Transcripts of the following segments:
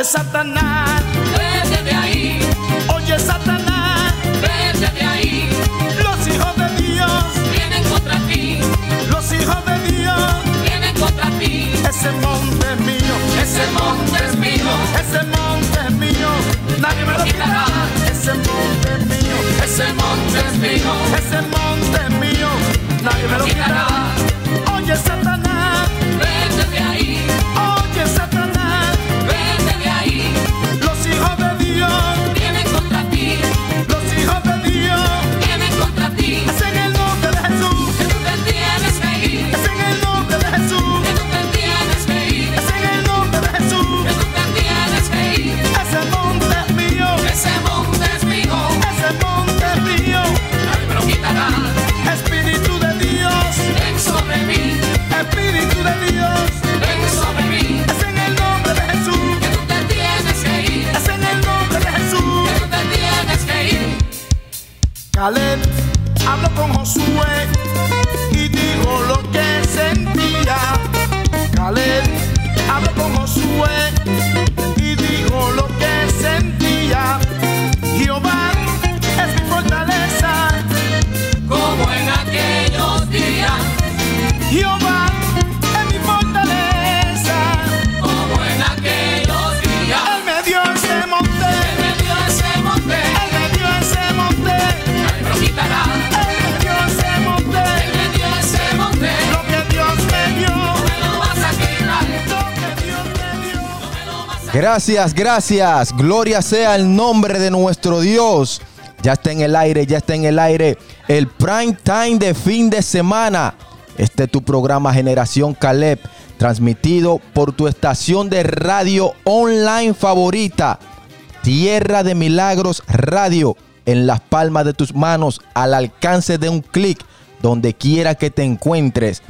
Oye, Satanás, vete de ahí, oye, Satanás, vete de ahí. los hijos de Dios, Vienen contra ti, los hijos de Dios, vienen contra ti. ese monte es mío, Ese monte es mío, ese monte es mío, nadie me lo quitará. Ese monte es mío, ese monte es mío. ese monte es mío, nadie me lo quitará. Oye, Satanás, Caleb Gracias, gracias. Gloria sea el nombre de nuestro Dios. Ya está en el aire, ya está en el aire el prime time de fin de semana. Este es tu programa Generación Caleb, transmitido por tu estación de radio online favorita, Tierra de Milagros Radio, en las palmas de tus manos, al alcance de un clic, donde quiera que te encuentres.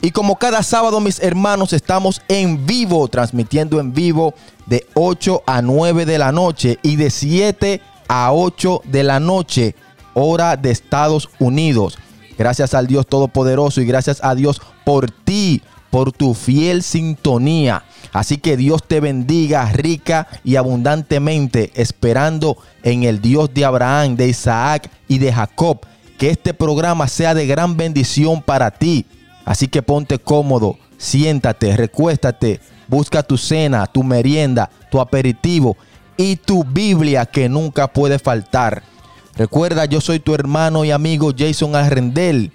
Y como cada sábado, mis hermanos, estamos en vivo, transmitiendo en vivo de 8 a 9 de la noche y de 7 a 8 de la noche, hora de Estados Unidos. Gracias al Dios Todopoderoso y gracias a Dios por ti, por tu fiel sintonía. Así que Dios te bendiga rica y abundantemente, esperando en el Dios de Abraham, de Isaac y de Jacob, que este programa sea de gran bendición para ti. Así que ponte cómodo, siéntate, recuéstate, busca tu cena, tu merienda, tu aperitivo y tu Biblia que nunca puede faltar. Recuerda, yo soy tu hermano y amigo Jason Arrendel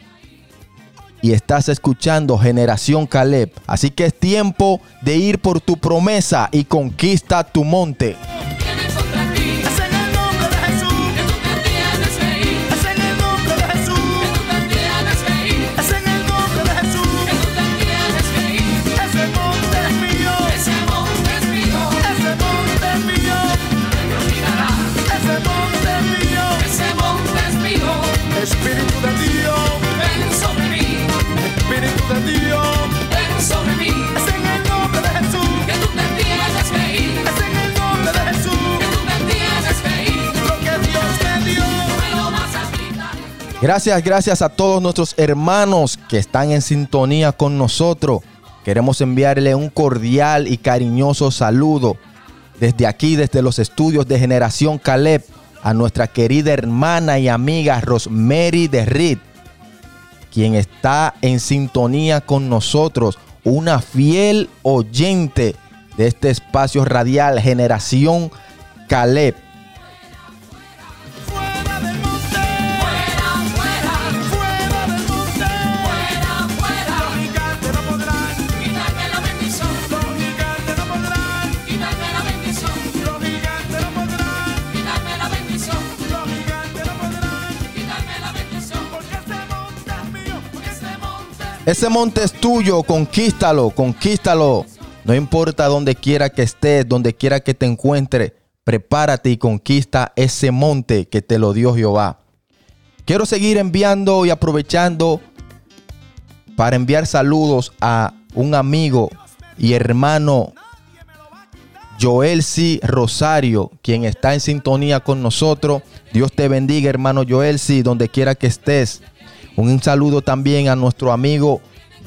y estás escuchando Generación Caleb. Así que es tiempo de ir por tu promesa y conquista tu monte. Gracias, gracias a todos nuestros hermanos que están en sintonía con nosotros. Queremos enviarle un cordial y cariñoso saludo desde aquí, desde los estudios de Generación Caleb, a nuestra querida hermana y amiga Rosemary de quien está en sintonía con nosotros, una fiel oyente de este espacio radial Generación Caleb. Ese monte es tuyo, conquístalo, conquístalo. No importa donde quiera que estés, donde quiera que te encuentres, prepárate y conquista ese monte que te lo dio Jehová. Quiero seguir enviando y aprovechando para enviar saludos a un amigo y hermano Joelsi Rosario, quien está en sintonía con nosotros. Dios te bendiga, hermano Joelsi, donde quiera que estés. Un saludo también a nuestro amigo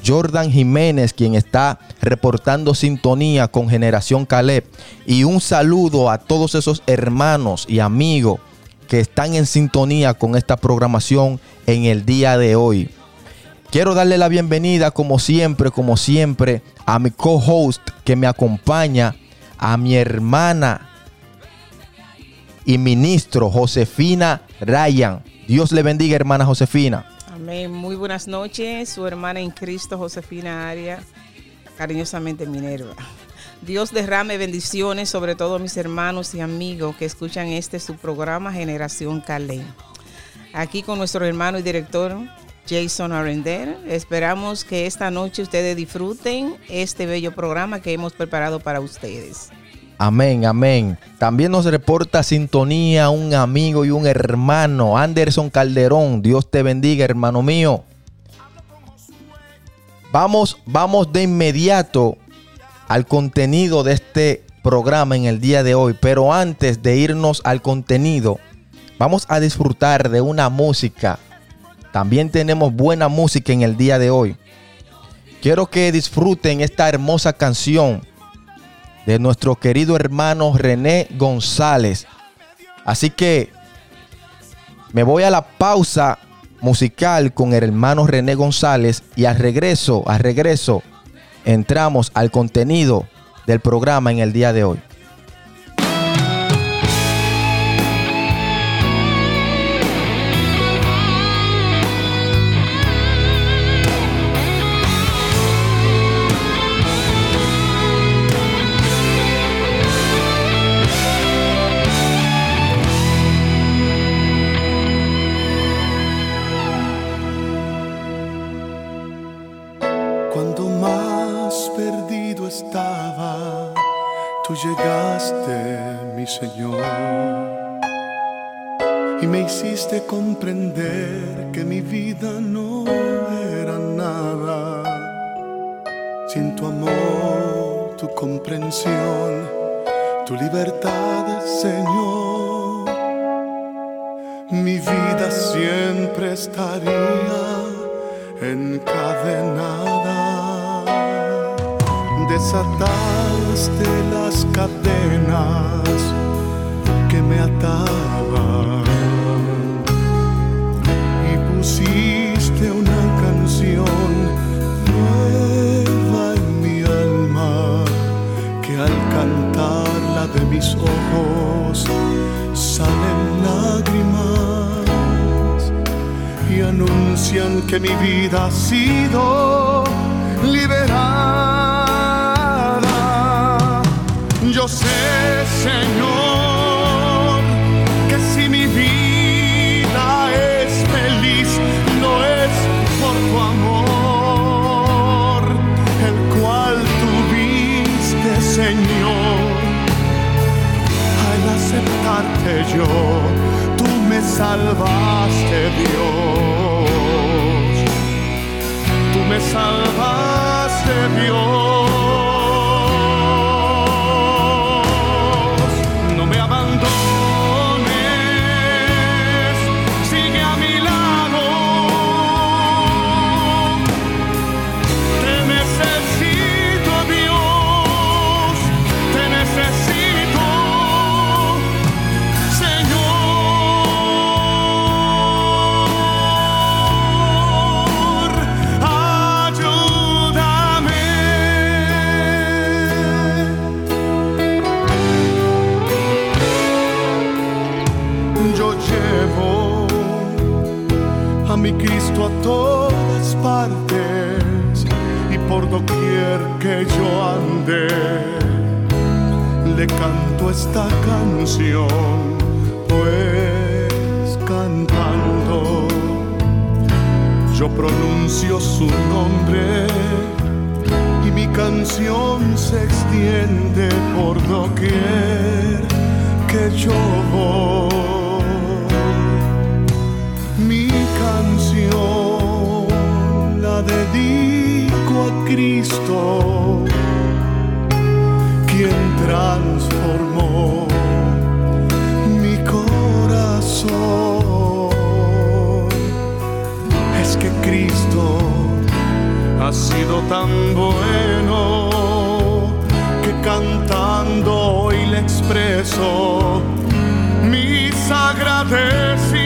Jordan Jiménez, quien está reportando sintonía con Generación Caleb. Y un saludo a todos esos hermanos y amigos que están en sintonía con esta programación en el día de hoy. Quiero darle la bienvenida, como siempre, como siempre, a mi co-host que me acompaña, a mi hermana y ministro Josefina Ryan. Dios le bendiga, hermana Josefina. Amén. Muy buenas noches, su hermana en Cristo, Josefina Aria, cariñosamente Minerva. Dios derrame bendiciones sobre todos mis hermanos y amigos que escuchan este su programa Generación Calé. Aquí con nuestro hermano y director Jason Arender. Esperamos que esta noche ustedes disfruten este bello programa que hemos preparado para ustedes. Amén, amén. También nos reporta sintonía un amigo y un hermano, Anderson Calderón. Dios te bendiga, hermano mío. Vamos, vamos de inmediato al contenido de este programa en el día de hoy. Pero antes de irnos al contenido, vamos a disfrutar de una música. También tenemos buena música en el día de hoy. Quiero que disfruten esta hermosa canción de nuestro querido hermano René González. Así que me voy a la pausa musical con el hermano René González y al regreso, al regreso, entramos al contenido del programa en el día de hoy. Me hiciste comprender que mi vida no era nada. Sin tu amor, tu comprensión, tu libertad, Señor, mi vida siempre estaría encadenada. Desataste las cadenas que me ataban mis ojos salen lágrimas y anuncian que mi vida ha sido liberada. Yo sé, Señor, yo, tú me salvaste Dios, tú me salvaste Dios, mi Cristo a todas partes y por doquier que yo ande le canto esta canción pues cantando yo pronuncio su nombre y mi canción se extiende por doquier que yo voy dedico a Cristo, quien transformó mi corazón. Es que Cristo ha sido tan bueno que cantando hoy le expreso mis agradecimientos.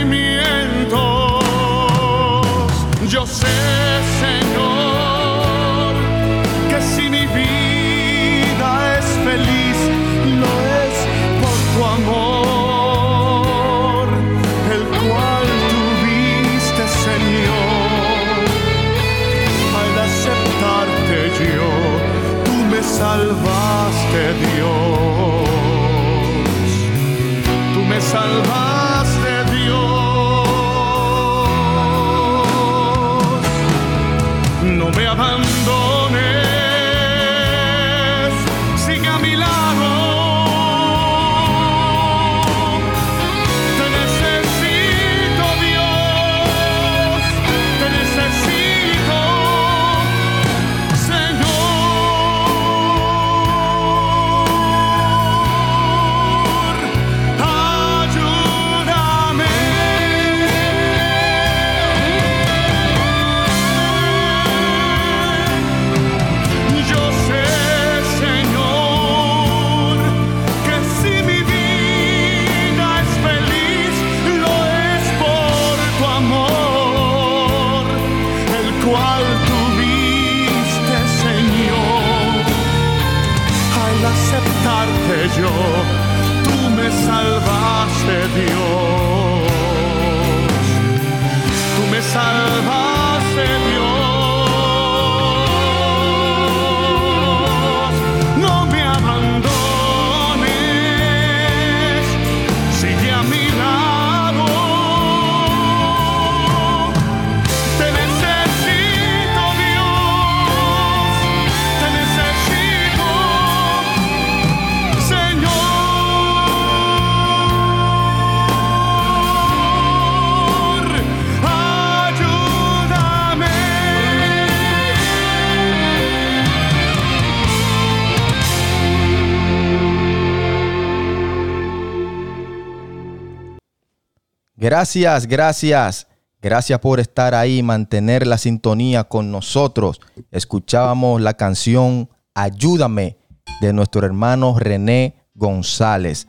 Gracias, gracias. Gracias por estar ahí, mantener la sintonía con nosotros. Escuchábamos la canción Ayúdame de nuestro hermano René González.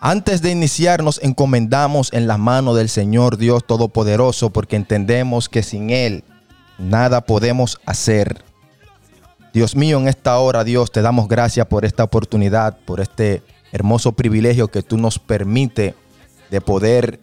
Antes de iniciar nos encomendamos en las manos del Señor Dios Todopoderoso porque entendemos que sin Él nada podemos hacer. Dios mío, en esta hora, Dios, te damos gracias por esta oportunidad, por este hermoso privilegio que tú nos permite de poder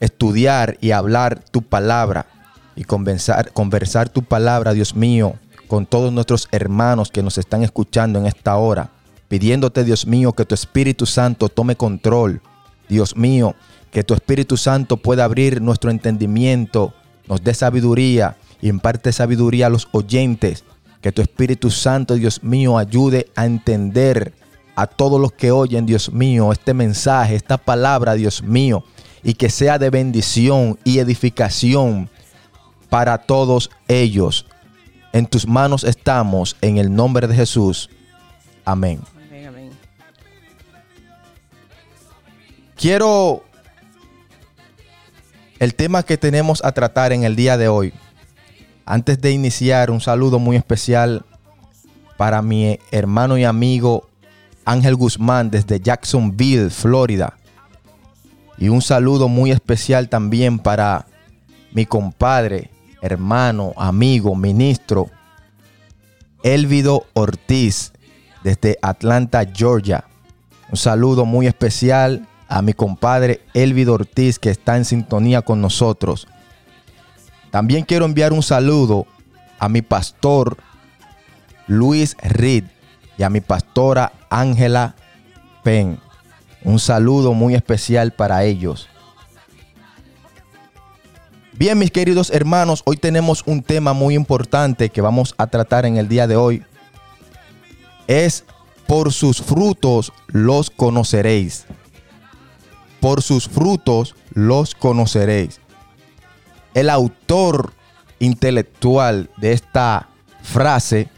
estudiar y hablar tu palabra y conversar, conversar tu palabra, Dios mío, con todos nuestros hermanos que nos están escuchando en esta hora, pidiéndote, Dios mío, que tu Espíritu Santo tome control. Dios mío, que tu Espíritu Santo pueda abrir nuestro entendimiento, nos dé sabiduría y imparte sabiduría a los oyentes. Que tu Espíritu Santo, Dios mío, ayude a entender a todos los que oyen, Dios mío, este mensaje, esta palabra, Dios mío, y que sea de bendición y edificación para todos ellos. En tus manos estamos, en el nombre de Jesús. Amén. Amén, amén. Quiero el tema que tenemos a tratar en el día de hoy. Antes de iniciar, un saludo muy especial para mi hermano y amigo Ángel Guzmán desde Jacksonville, Florida. Y un saludo muy especial también para mi compadre, hermano, amigo, ministro, Elvido Ortiz desde Atlanta, Georgia. Un saludo muy especial a mi compadre Elvido Ortiz que está en sintonía con nosotros. También quiero enviar un saludo a mi pastor Luis Reed y a mi pastora Ángela Penn. Un saludo muy especial para ellos. Bien, mis queridos hermanos, hoy tenemos un tema muy importante que vamos a tratar en el día de hoy. Es por sus frutos los conoceréis. Por sus frutos los conoceréis. El autor intelectual de esta frase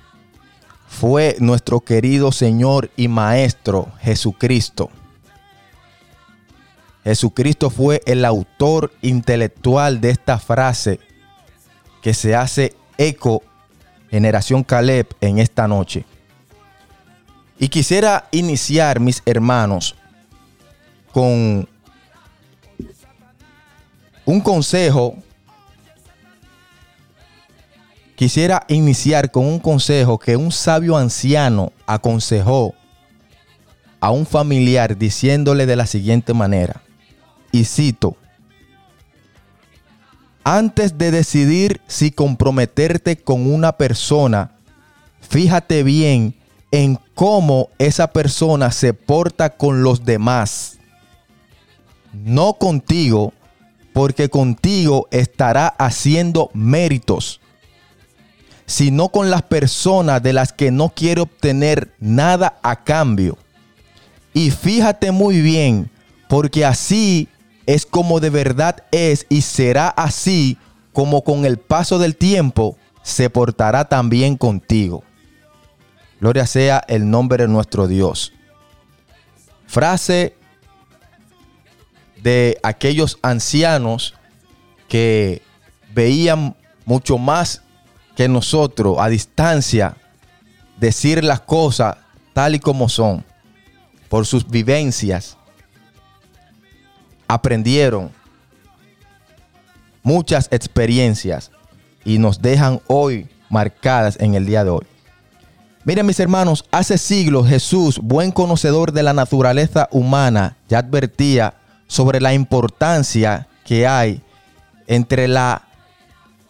fue nuestro querido Señor y Maestro Jesucristo. Jesucristo fue el autor intelectual de esta frase que se hace eco generación Caleb en esta noche. Y quisiera iniciar, mis hermanos, con un consejo. Quisiera iniciar con un consejo que un sabio anciano aconsejó a un familiar diciéndole de la siguiente manera. Y cito, antes de decidir si comprometerte con una persona, fíjate bien en cómo esa persona se porta con los demás. No contigo, porque contigo estará haciendo méritos, sino con las personas de las que no quiere obtener nada a cambio. Y fíjate muy bien, porque así es como de verdad es y será así como con el paso del tiempo se portará también contigo. Gloria sea el nombre de nuestro Dios. Frase de aquellos ancianos que veían mucho más que nosotros a distancia decir las cosas tal y como son por sus vivencias. Aprendieron muchas experiencias y nos dejan hoy marcadas en el día de hoy. Miren mis hermanos, hace siglos Jesús, buen conocedor de la naturaleza humana, ya advertía sobre la importancia que hay entre la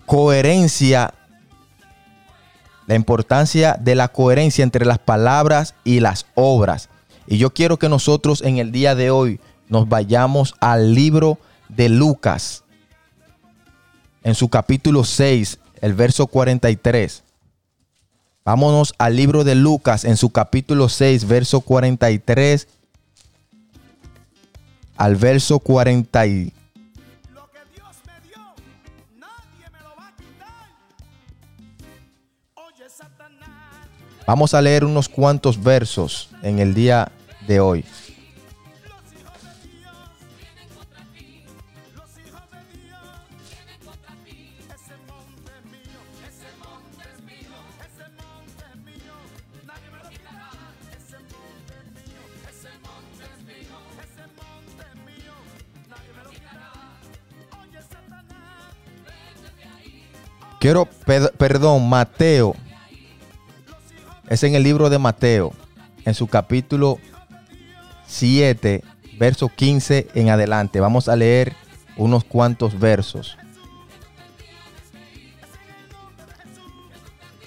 coherencia, la importancia de la coherencia entre las palabras y las obras. Y yo quiero que nosotros en el día de hoy nos vayamos al libro de Lucas, en su capítulo 6, el verso 43. Vámonos al libro de Lucas en su capítulo 6, verso 43 al verso 40. Vamos a leer unos cuantos versos en el día de hoy. Quiero, perdón, Mateo. Es en el libro de Mateo, en su capítulo 7, verso 15 en adelante. Vamos a leer unos cuantos versos.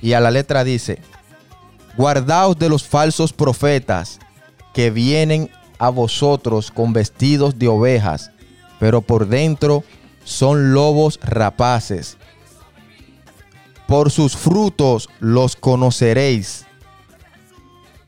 Y a la letra dice, guardaos de los falsos profetas que vienen a vosotros con vestidos de ovejas, pero por dentro son lobos rapaces. Por sus frutos los conoceréis.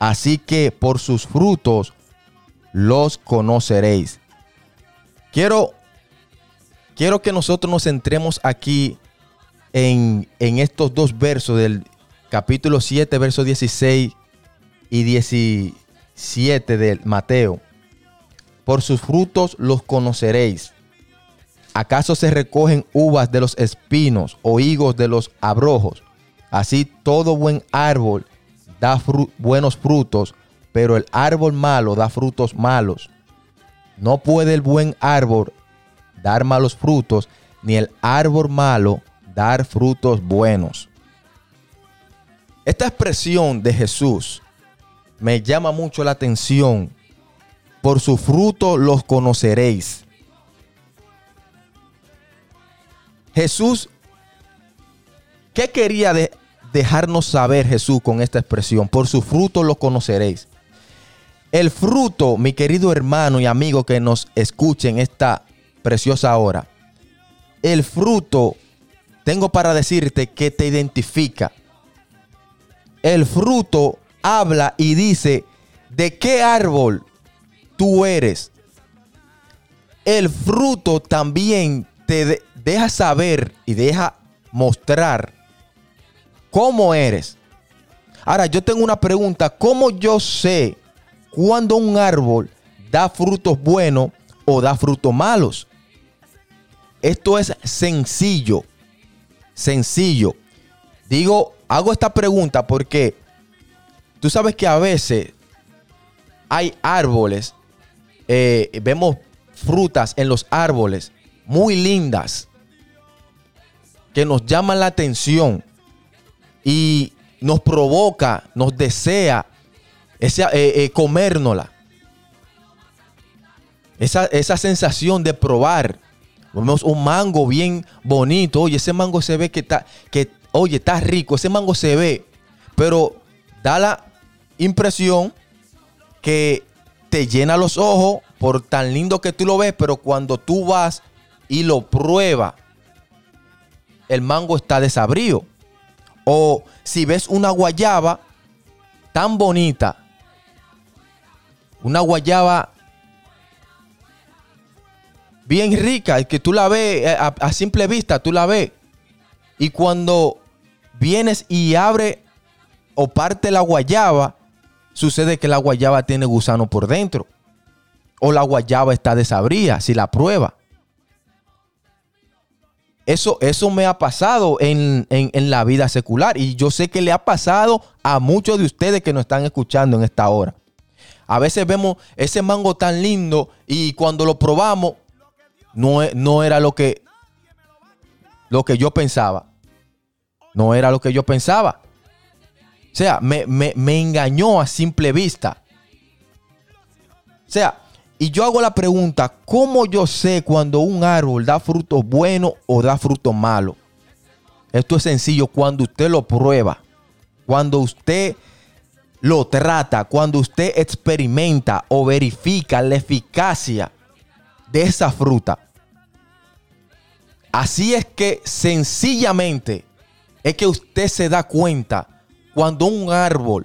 Así que por sus frutos los conoceréis. Quiero, quiero que nosotros nos centremos aquí en, en estos dos versos del capítulo 7, versos 16 y 17 del Mateo. Por sus frutos los conoceréis. ¿Acaso se recogen uvas de los espinos o higos de los abrojos? Así todo buen árbol da buenos frutos, pero el árbol malo da frutos malos. No puede el buen árbol dar malos frutos, ni el árbol malo dar frutos buenos. Esta expresión de Jesús me llama mucho la atención. Por su fruto los conoceréis. Jesús, ¿qué quería de- dejarnos saber Jesús con esta expresión? Por su fruto lo conoceréis. El fruto, mi querido hermano y amigo que nos escuchen esta preciosa hora, el fruto tengo para decirte que te identifica. El fruto habla y dice de qué árbol tú eres. El fruto también te de- deja saber y deja mostrar cómo eres. Ahora, yo tengo una pregunta. ¿Cómo yo sé cuando un árbol da frutos buenos o da frutos malos? Esto es sencillo. Sencillo. Digo, hago esta pregunta porque tú sabes que a veces hay árboles, eh, vemos frutas en los árboles muy lindas que nos llaman la atención y nos provoca, nos desea esa, eh, eh, comérnosla. Esa, esa sensación de probar. Vemos un mango bien bonito. Oye, ese mango se ve que está, que, oye, está rico. Ese mango se ve. Pero da la impresión que te llena los ojos por tan lindo que tú lo ves. Pero cuando tú vas y lo pruebas, el mango está desabrío. O si ves una guayaba tan bonita, una guayaba bien rica, que tú la ves eh, a, simple vista, tú la ves. Y cuando vienes y abre o parte la guayaba, sucede que la guayaba tiene gusano por dentro. O la guayaba está desabría si la prueba. Eso, eso me ha pasado en, en- la vida secular y yo sé que le ha pasado a muchos de ustedes que nos están escuchando en esta hora. A veces vemos ese mango tan lindo y cuando lo probamos no, no era lo que, lo que yo pensaba. No era lo que yo pensaba. O sea, me, me- me engañó a simple vista. O sea, y yo hago la pregunta, ¿cómo yo sé cuando un árbol da frutos buenos o da frutos malos? Esto es sencillo, cuando usted lo prueba, cuando usted lo trata, cuando usted experimenta o verifica la eficacia de esa fruta. Así es que sencillamente es que usted se da cuenta cuando un árbol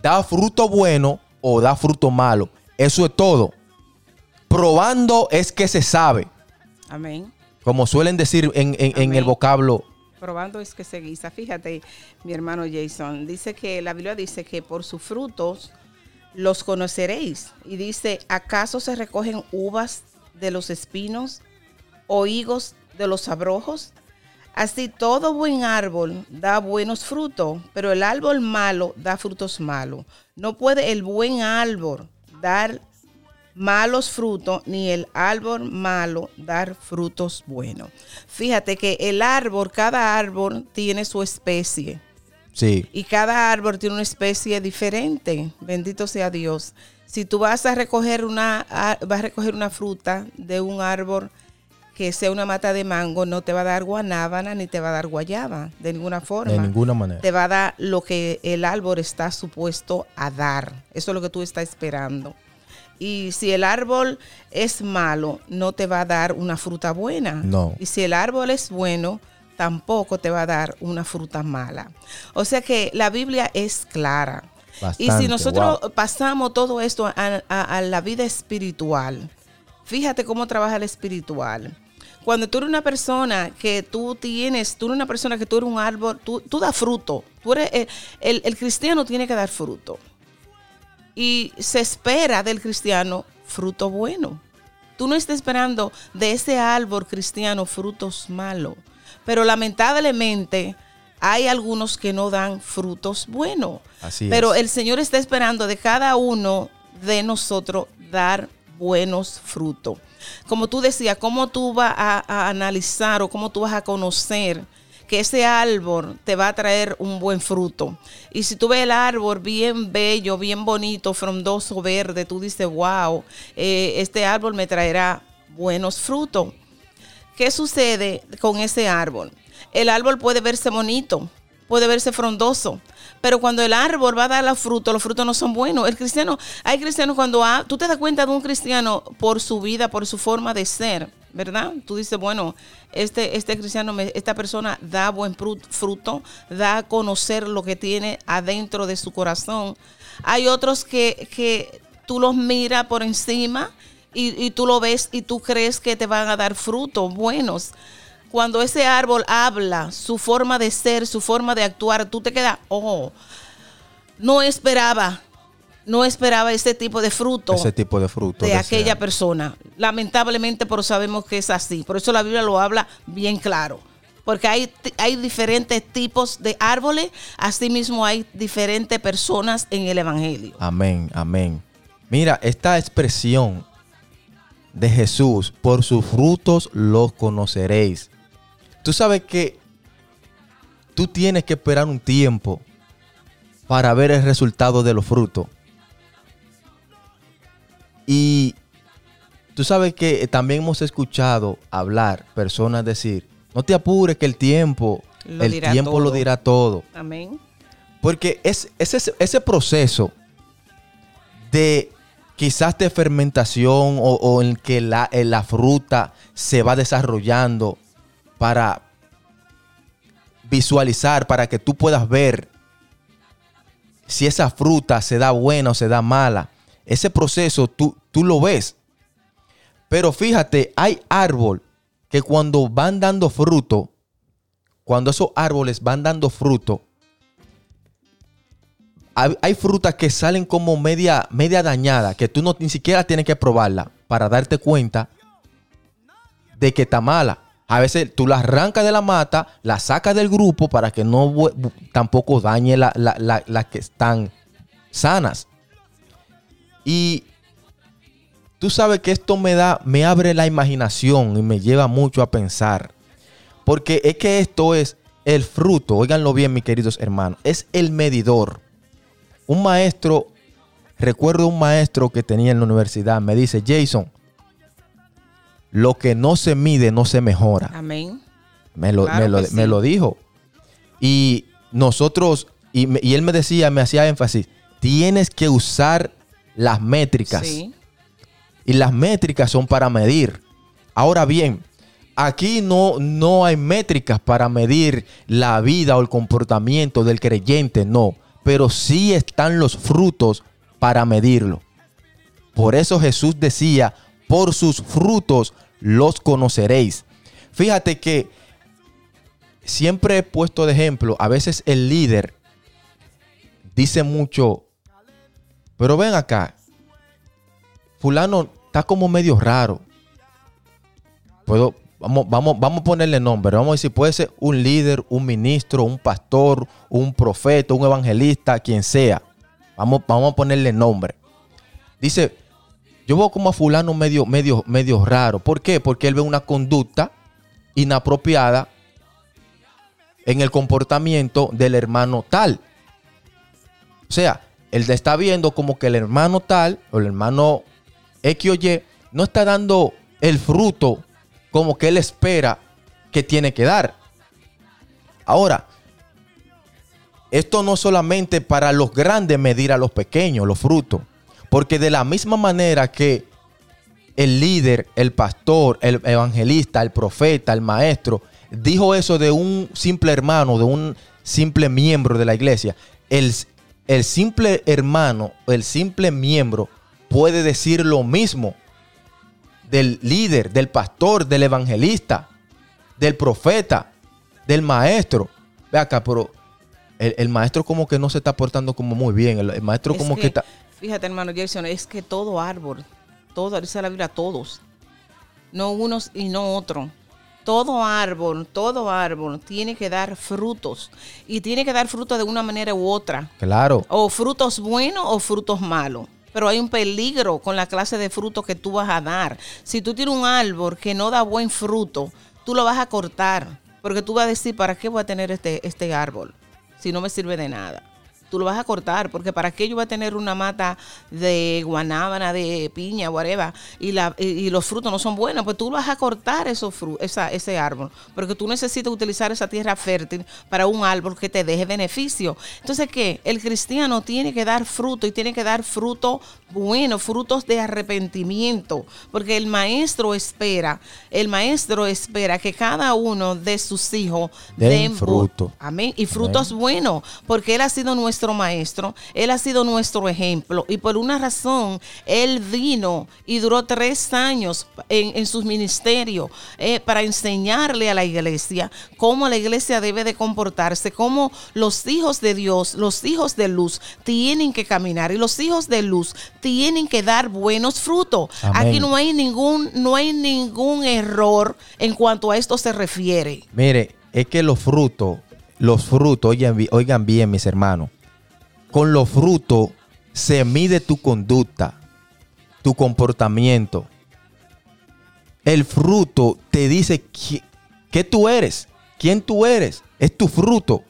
da fruto bueno o da fruto malo. Eso es todo. Probando es que se sabe, Amén. como suelen decir en, en- en el vocablo. Probando es que se guisa. Fíjate, mi hermano Jason, dice que la Biblia dice que por sus frutos los conoceréis. Y dice, ¿acaso se recogen uvas de los espinos o higos de los abrojos? Así todo buen árbol da buenos frutos, pero el árbol malo da frutos malos. No puede el buen árbol dar malos frutos, ni el árbol malo dar frutos buenos. Fíjate que el árbol, cada árbol tiene su especie. Sí, Y cada árbol tiene una especie diferente. Bendito sea Dios. Si tú vas a recoger una, vas a recoger una fruta de un árbol que sea una mata de mango, no te va a dar guanábana ni te va a dar guayaba, de ninguna forma. de ninguna manera. Te va a dar lo que el árbol está supuesto a dar. Eso es lo que tú estás esperando. Y si el árbol es malo, no te va a dar una fruta buena. No. Y si el árbol es bueno, tampoco te va a dar una fruta mala. O sea que la Biblia es clara. y si nosotros wow. pasamos todo esto a, a- a la vida espiritual, fíjate cómo trabaja el espiritual. Cuando tú eres una persona que tú tienes, tú eres una persona que tú eres un árbol, tú, tú das fruto. Tú eres, el, el- el cristiano tiene que dar fruto. Y se espera del cristiano fruto bueno. Tú no estás esperando de ese árbol cristiano frutos malos. Pero lamentablemente hay algunos que no dan frutos buenos. Así Pero es. el Señor está esperando de cada uno de nosotros dar buenos frutos. Como tú decías, ¿cómo tú vas a, analizar o cómo tú vas a conocer que ese árbol te va a traer un buen fruto? Y si tú ves el árbol bien bello, bien bonito, frondoso, verde, tú dices, wow, eh, este árbol me traerá buenos frutos. ¿Qué sucede con ese árbol? El árbol puede verse bonito, puede verse frondoso, pero cuando el árbol va a dar los frutos, los frutos no son buenos. El cristiano, hay cristianos cuando ha- tú te das cuenta de un cristiano por su vida, por su forma de ser, ¿verdad? Tú dices, bueno, este, este cristiano, esta persona da buen fruto, da a conocer lo que tiene adentro de su corazón. Hay otros que, que tú los miras por encima y, y tú lo ves y tú crees que te van a dar frutos buenos. Cuando ese árbol habla, su forma de ser, su forma de actuar, tú te quedas, oh, no esperaba, no esperaba ese tipo de fruto Ese tipo de fruto. de aquella persona. Lamentablemente, pero sabemos que es así. Por eso la Biblia lo habla bien claro. Porque hay, hay diferentes tipos de árboles, asimismo hay diferentes personas en el Evangelio. Amén, amén. Mira, esta expresión de Jesús, por sus frutos los conoceréis. Tú sabes que tú tienes que esperar un tiempo para ver el resultado de los frutos. Y tú sabes que también hemos escuchado hablar personas decir, no te apures que el tiempo, Lo el tiempo lo todo". dirá todo. Amén. Porque es, es ese, ese proceso de quizás de fermentación o, o en que la, eh, la fruta se va desarrollando para visualizar, para que tú puedas ver si esa fruta se da buena o se da mala. Ese proceso tú, tú lo ves. Pero fíjate, hay árbol que cuando van dando fruto, cuando esos árboles van dando fruto, hay, frutas que salen como media, media dañada, que tú no ni siquiera tienes que probarla para darte cuenta de que está mala. A veces tú la arrancas de la mata, la sacas del grupo para que no tampoco dañe la- la- la- las que están sanas. Y tú sabes que esto me da, me abre la imaginación y me lleva mucho a pensar. Porque es que esto es el fruto, óiganlo bien, mis queridos hermanos, es el medidor. Un maestro, recuerdo un maestro que tenía en la universidad, me dice, Jason, lo que no se mide no se mejora. Amén. Me lo, Claro me lo- sí. me lo dijo. Y nosotros, y, me- y él me decía, me hacía énfasis, tienes que usar las métricas. Sí. Y las métricas son para medir. Ahora bien, aquí no, no hay métricas para medir la vida o el comportamiento del creyente, no. Pero sí están los frutos para medirlo. Por eso Jesús decía, por sus frutos los conoceréis. Fíjate que siempre he puesto de ejemplo, a veces el líder dice mucho, pero ven acá, fulano está como medio raro. Puedo, vamos, vamos, vamos a ponerle nombre. Vamos a decir, puede ser un líder, un ministro, un pastor, un profeta, un evangelista, quien sea. Vamos, vamos a ponerle nombre. Dice, yo veo como a fulano medio, medio, medio raro. ¿Por qué? Porque él ve una conducta inapropiada en el comportamiento del hermano tal. O sea, él está viendo como que el hermano tal o el hermano X o Y no está dando el fruto como que él espera que tiene que dar. Ahora, esto no solamente para los grandes medir a los pequeños los frutos, porque de la misma manera que el líder, el pastor, el evangelista, el profeta, el maestro, dijo eso de un simple hermano, de un simple miembro de la iglesia, el, el simple hermano, el simple miembro puede decir lo mismo del líder, del pastor, del evangelista, del profeta, del maestro. Ve acá, pero el, el maestro como que no se está portando como muy bien. El, el maestro Es como que, está... Fíjate, hermano Jason, es que todo árbol, todo, dice la Biblia, todos, no unos y no otros. Todo árbol, todo árbol tiene que dar frutos y tiene que dar frutos de una manera u otra. Claro. O frutos buenos o frutos malos. Pero hay un peligro con la clase de frutos que tú vas a dar. Si tú tienes un árbol que no da buen fruto, tú lo vas a cortar. Porque tú vas a decir, ¿para qué voy a tener este, este árbol? Si no me sirve de nada. Tú lo vas a cortar, porque para qué yo voy a tener una mata de guanábana, de piña, whatever, y, la, y, y los frutos no son buenos, pues tú vas a cortar esos fru- esa, ese árbol, porque tú necesitas utilizar esa tierra fértil para un árbol que te deje beneficio. Entonces, ¿qué? El cristiano tiene que dar fruto y tiene que dar fruto bueno, frutos de arrepentimiento, porque el maestro espera, el maestro espera que cada uno de sus hijos Den den fruto. Amén. Y frutos buenos, porque Él ha sido nuestro maestro, Él ha sido nuestro ejemplo. Y por una razón, Él vino y duró tres años en, en sus ministerios eh, para enseñarle a la iglesia cómo la iglesia debe de comportarse, cómo los hijos de Dios, los hijos de luz, tienen que caminar. Y los hijos de luz tienen que dar buenos frutos. Amén. Aquí no hay ningún, no hay ningún error en cuanto a esto se refiere. Mire, es que los frutos, los frutos, oigan, oigan bien, mis hermanos, con los frutos se mide tu conducta, tu comportamiento. El fruto te dice qué tú eres, quién tú eres, es tu fruto,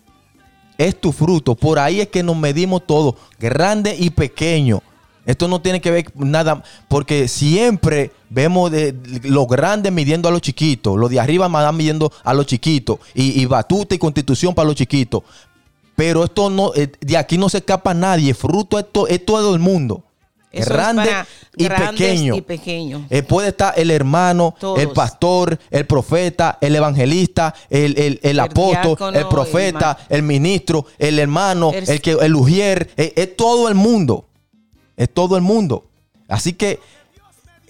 es tu fruto. Por ahí es que nos medimos todo, grande y pequeño. Esto no tiene que ver nada, porque siempre vemos de los grandes midiendo a los chiquitos, los de arriba van midiendo a los chiquitos, y, y batuta y constitución para los chiquitos. Pero esto no, eh, de aquí no se escapa nadie, fruto es, to- es todo el mundo. Eso grande y pequeño. y pequeño. Eh, puede estar el hermano, Todos. el pastor, el profeta, el evangelista, el, el- el apóstol, el profeta, el ministro, el hermano, El- el, que el ujier, eh, es todo el mundo. Es todo el mundo. Así que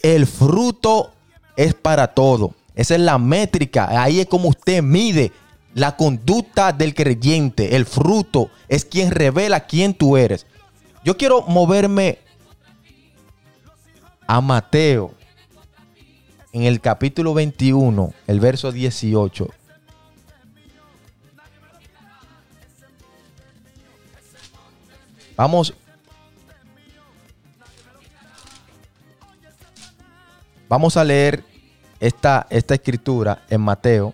el fruto es para todo. Esa es la métrica. Ahí es como usted mide la conducta del creyente. El fruto es quien revela quién tú eres. Yo quiero moverme a Mateo en el capítulo 21, el verso 18. Vamos. Vamos a leer esta, esta escritura en Mateo.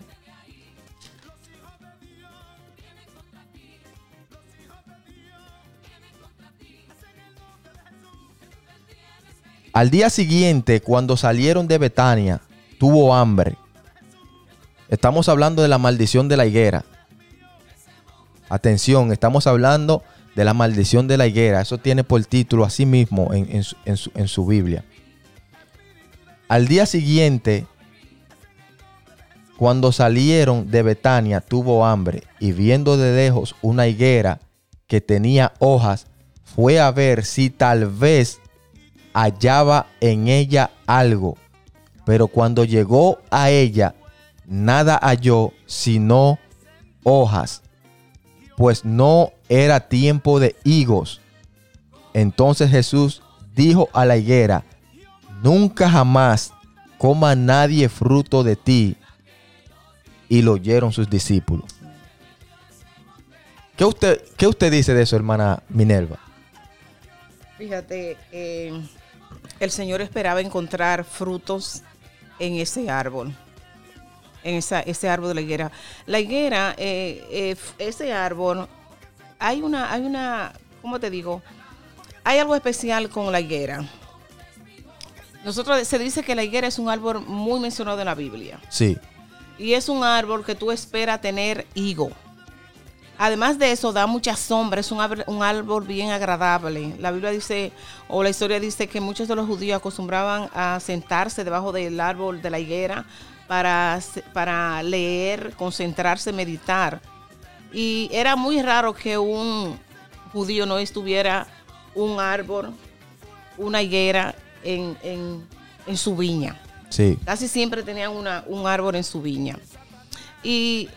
Al día siguiente, cuando salieron de Betania, tuvo hambre. Estamos hablando de la maldición de la higuera. Atención, estamos hablando de la maldición de la higuera. Eso tiene por título así mismo en, en su, en su- en su Biblia. Al día siguiente, cuando salieron de Betania, tuvo hambre y viendo de lejos una higuera que tenía hojas, fue a ver si tal vez hallaba en ella algo. Pero cuando llegó a ella, nada halló sino hojas, pues no era tiempo de higos. Entonces Jesús dijo a la higuera, nunca jamás coma nadie fruto de ti. Y lo oyeron sus discípulos. ¿Qué usted, qué usted dice de eso, hermana Minerva? Fíjate, eh, el Señor esperaba encontrar frutos en ese árbol, en esa, ese árbol de la higuera. La higuera, eh, eh, ese árbol, hay una, hay una, ¿cómo te digo? Hay algo especial con la higuera. Nosotros se dice que la higuera es un árbol muy mencionado en la Biblia. Sí, Y es un árbol que tú esperas tener higo. Además de eso, da mucha sombra, es un árbol, un árbol bien agradable. La Biblia dice, o la historia dice que muchos de los judíos acostumbraban a sentarse debajo del árbol de la higuera para, para leer, concentrarse, meditar. Y era muy raro que un judío no estuviera un árbol, una higuera en, en- en su viña. sí. Casi siempre tenían una- un árbol en su viña. Y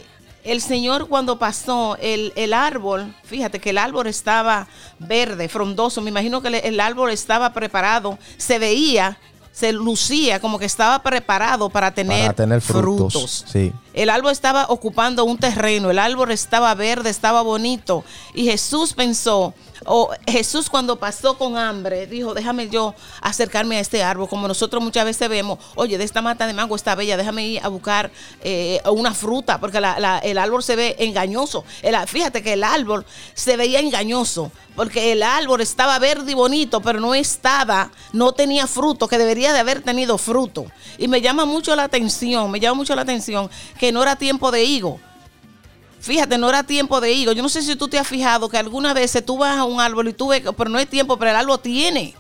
el Señor cuando pasó, el, el árbol, fíjate que el árbol estaba verde, frondoso. Me imagino que el, árbol estaba preparado. Se veía, se lucía como que estaba preparado para tener, Para tener frutos, sí. El árbol estaba ocupando un terreno, el árbol estaba verde, estaba bonito. Y Jesús pensó, o Jesús cuando pasó con hambre, dijo, déjame yo acercarme a este árbol, como nosotros muchas veces vemos, oye, de esta mata de mango está bella, déjame ir a buscar eh, una fruta, porque la- la- el árbol se ve engañoso. El- fíjate que el árbol se veía engañoso, porque el árbol estaba verde y bonito, pero no estaba, no tenía fruto, que debería de haber tenido fruto. Y me llama mucho la atención, me llama mucho la atención que no era tiempo de higo. Fíjate, no era tiempo de higo. Yo no sé si tú te has fijado que algunas veces tú vas a un árbol y tú ves, pero no es tiempo, pero el árbol tiene.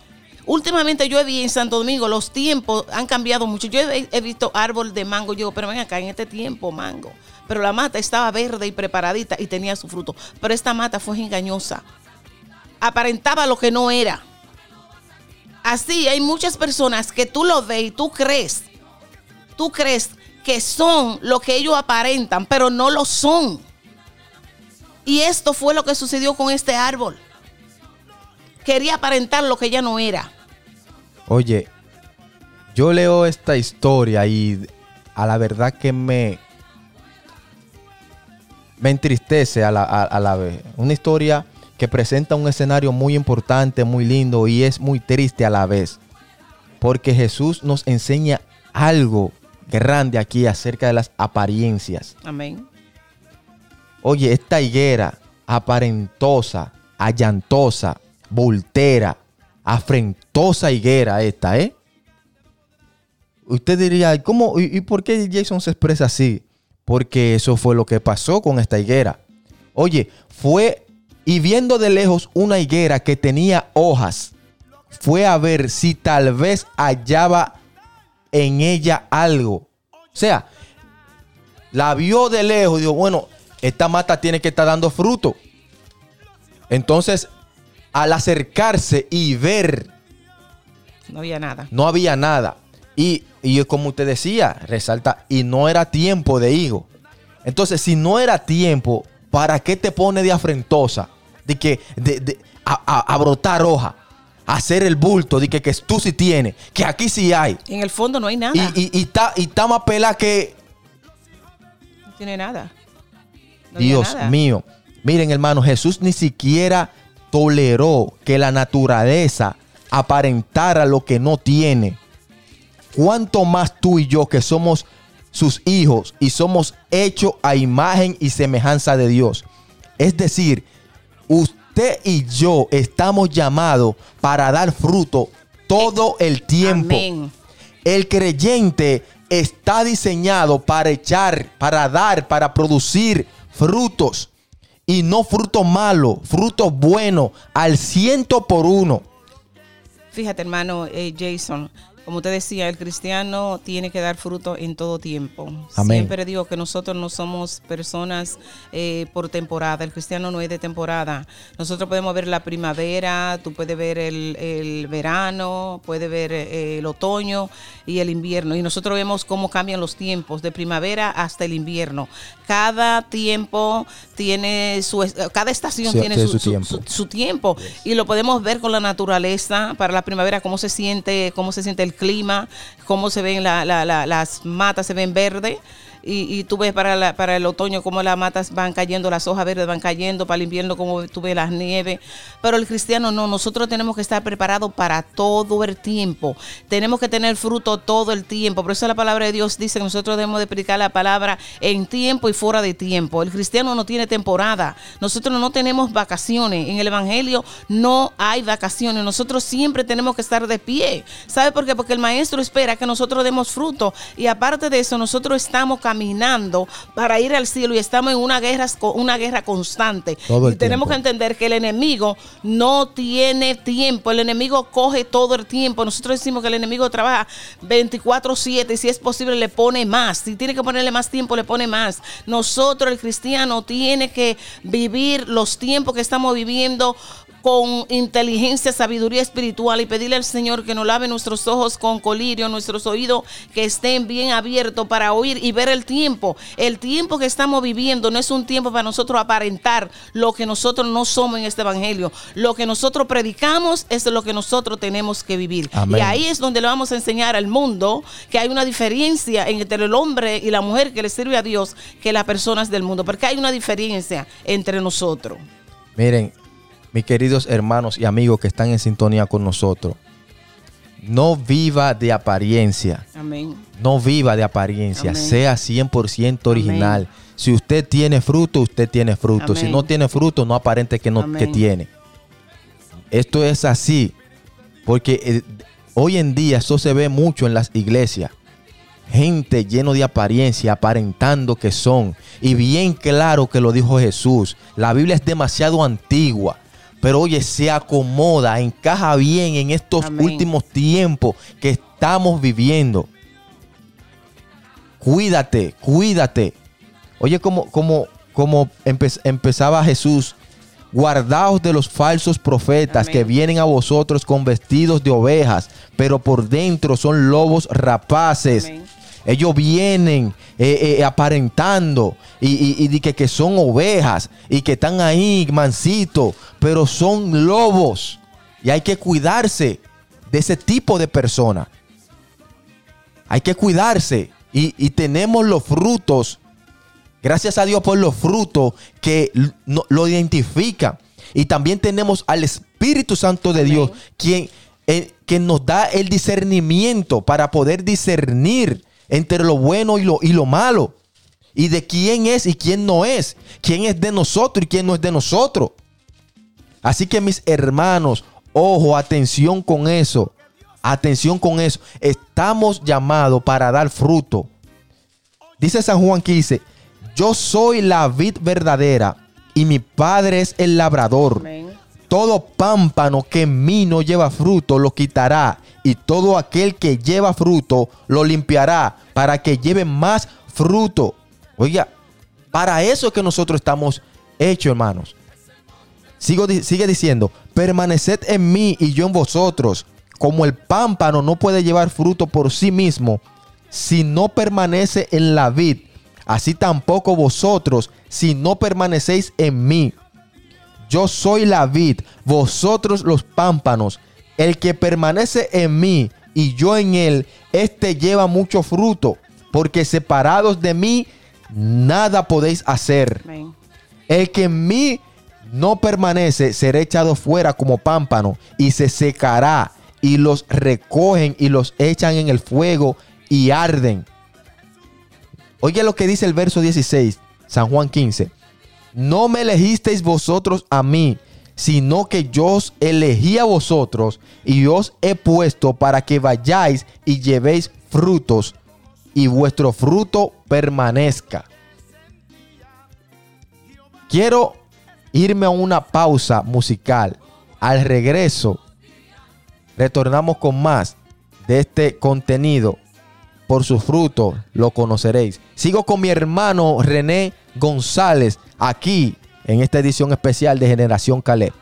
Últimamente yo he visto en Santo Domingo, los tiempos han cambiado mucho. Yo he, visto árbol de mango, yo, pero ven acá, en este tiempo mango. Pero la mata estaba verde y preparadita y tenía su fruto. Pero esta mata fue engañosa. Aparentaba lo que no era. Así hay muchas personas que tú lo ves y tú crees, tú crees que son lo que ellos aparentan, pero no lo son. Y esto fue lo que sucedió con este árbol. Quería aparentar lo que ya no era. Oye, yo leo esta historia y a la verdad que me me entristece a la, a- a la vez. Una historia que presenta un escenario muy importante, muy lindo y es muy triste a la vez. Porque Jesús nos enseña algo grande aquí acerca de las apariencias. Amén. Oye, esta higuera aparentosa, allantosa, voltera, afrentosa higuera esta, ¿eh? Usted diría, ¿cómo? ¿Y, y por qué Jason se expresa así? Porque eso fue lo que pasó con esta higuera. Oye, fue y viendo de lejos una higuera que tenía hojas, fue a ver si tal vez hallaba en ella algo. O sea, la vio de lejos y dijo, bueno, esta mata tiene que estar dando fruto. Entonces, al acercarse y ver, No había nada. no había nada. Y, y como usted decía, resalta, y no era tiempo de higo. Entonces, si no era tiempo, ¿para qué te pone de afrentosa? De que, de, de- a, a- a brotar hoja, a hacer el bulto, de que, que tú sí tienes, que aquí sí hay. En el fondo no hay nada. Y, y, y está, y está más pela que, no tiene nada. No Dios mío. Miren, hermano, Jesús ni siquiera toleró que la naturaleza aparentara lo que no tiene. ¿Cuánto más tú y yo que somos sus hijos y somos hechos a imagen y semejanza de Dios? Es decir, usted y yo estamos llamados para dar fruto todo el tiempo. Amén. El creyente está diseñado para echar, para dar, para producir frutos. Y no frutos malos, frutos buenos, al ciento por uno. Fíjate, hermano eh, Jason, como te decía, el cristiano tiene que dar fruto en todo tiempo. Amén. Siempre digo que nosotros no somos personas eh, por temporada. El cristiano no es de temporada. Nosotros podemos ver la primavera, tú puedes ver el, el verano, puedes ver eh, el otoño y el invierno. Y nosotros vemos cómo cambian los tiempos, de primavera hasta el invierno. Cada tiempo tiene su, cada estación Sí, tiene su, tiempo. su- su tiempo y lo podemos ver con la naturaleza para la primavera cómo se siente cómo se siente el clima cómo se ven la- la- la- las matas se ven verde y, tú ves para, para el otoño cómo las matas van cayendo, las hojas verdes van cayendo, para el invierno cómo tú ves las nieves. Pero el cristiano no, nosotros tenemos que estar preparados para todo el tiempo. Tenemos que tener fruto todo el tiempo. Por eso la palabra de Dios dice que nosotros debemos de predicar la palabra en tiempo y fuera de tiempo. El cristiano no tiene temporada. Nosotros no tenemos vacaciones. En el Evangelio no hay vacaciones. Nosotros siempre tenemos que estar de pie. ¿Sabe por qué? Porque el maestro espera que nosotros demos fruto. Y aparte de eso, nosotros estamos caminando para ir al cielo y estamos en una guerra, una guerra constante. Todo el y tenemos tiempo. que entender que el enemigo no tiene tiempo. El enemigo coge todo el tiempo. Nosotros decimos que el enemigo trabaja 24-7 y si es posible le pone más. Si tiene que ponerle más tiempo, le pone más. Nosotros, el cristiano, tiene que vivir los tiempos que estamos viviendo con inteligencia, sabiduría espiritual y pedirle al Señor que nos lave nuestros ojos con colirio, nuestros oídos que estén bien abiertos para oír y ver el tiempo. El tiempo que estamos viviendo no es un tiempo para nosotros aparentar lo que nosotros no somos en este evangelio. Lo que nosotros predicamos es lo que nosotros tenemos que vivir. Amén. Y ahí es donde le vamos a enseñar al mundo que hay una diferencia entre el hombre y la mujer que le sirve a Dios que las personas del mundo, porque hay una diferencia entre nosotros. Miren, mis queridos hermanos y amigos que están en sintonía con nosotros, no viva de apariencia. Amén. No viva de apariencia, Amén. sea 100% original. Amén. Si usted tiene fruto, usted tiene fruto. Si no tiene fruto, no aparente que no que tiene. Esto es así, porque eh, hoy en día eso se ve mucho en las iglesias. Gente lleno de apariencia, aparentando que son. Y bien claro que lo dijo Jesús. La Biblia es demasiado antigua. Pero oye, se acomoda, encaja bien en estos Amén. últimos tiempos que estamos viviendo. Cuídate, cuídate. Oye, como, como, como empe- empezaba Jesús, guardaos de los falsos profetas Amén. que vienen a vosotros con vestidos de ovejas, pero por dentro son lobos rapaces. Amén. Ellos vienen eh, eh, aparentando y, y- y que, que son ovejas y que están ahí mansitos, pero son lobos. Y hay que cuidarse de ese tipo de personas. Hay que cuidarse. Y, y tenemos los frutos. Gracias a Dios por los frutos que l- no- lo identifican. Y también tenemos al Espíritu Santo de Amén. Dios, quien, eh, que nos da el discernimiento para poder discernir entre lo bueno y lo, y lo malo. Y de quién es y quién no es. Quién es de nosotros y quién no es de nosotros. Así que mis hermanos, ojo, atención con eso. Atención con eso. Estamos llamados para dar fruto. Dice San Juan 15, yo soy la vid verdadera y mi padre es el labrador. Amén. Todo pámpano que en mí no lleva fruto lo quitará y todo aquel que lleva fruto lo limpiará para que lleve más fruto. Oiga, para eso es que nosotros estamos hechos, hermanos. Sigo, sigue diciendo, permaneced en mí y yo en vosotros. Como el pámpano no puede llevar fruto por sí mismo si no permanece en la vid, así tampoco vosotros si no permanecéis en mí. Yo soy la vid, vosotros los pámpanos. El que permanece en mí y yo en él, este lleva mucho fruto, porque separados de mí, nada podéis hacer. Amén. El que en mí no permanece será echado fuera como pámpano y se secará y los recogen y los echan en el fuego y arden. Oye lo que dice el verso 16, San Juan 15. No me elegisteis vosotros a mí, sino que yo os elegí a vosotros y os he puesto para que vayáis y llevéis frutos y vuestro fruto permanezca. Quiero irme a una pausa musical. Al regreso, retornamos con más de este contenido. Por su fruto lo conoceréis. Sigo con mi hermano René González aquí en esta edición especial de Generación Caleb.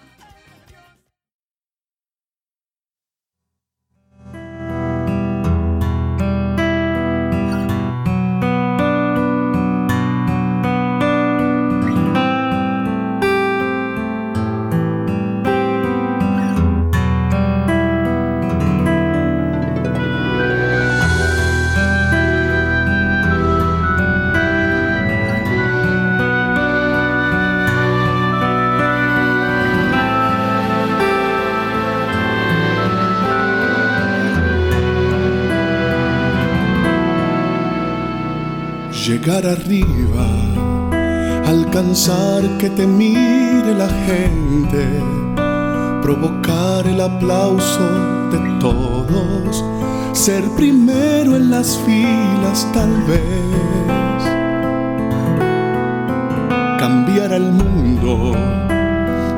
Arriba, alcanzar que te mire la gente, provocar el aplauso de todos, ser primero en las filas tal vez, cambiar al mundo,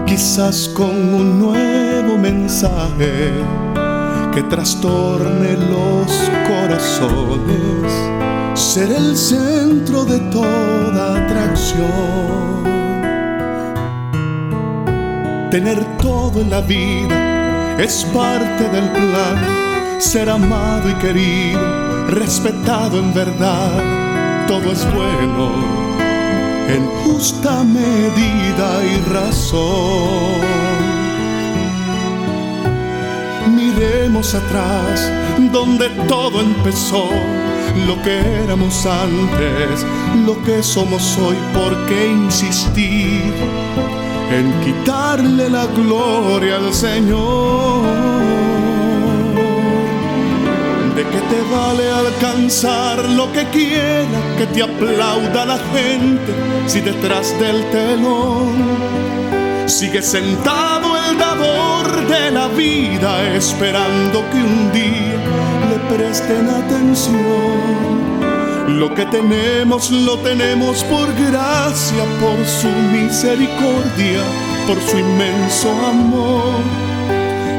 quizás con un nuevo mensaje que trastorne los corazones ser el centro de toda atracción. Tener todo en la vida es parte del plan. Ser amado y querido, respetado en verdad, todo es bueno en justa medida y razón. Miremos atrás, donde todo empezó, lo que éramos antes, lo que somos hoy, ¿por qué insistir en quitarle la gloria al Señor? ¿De qué te vale alcanzar lo que quiera que te aplauda la gente si detrás del telón sigue sentado el dador de la vida esperando que un día presten atención? Lo que tenemos lo tenemos por gracia, por su misericordia, por su inmenso amor.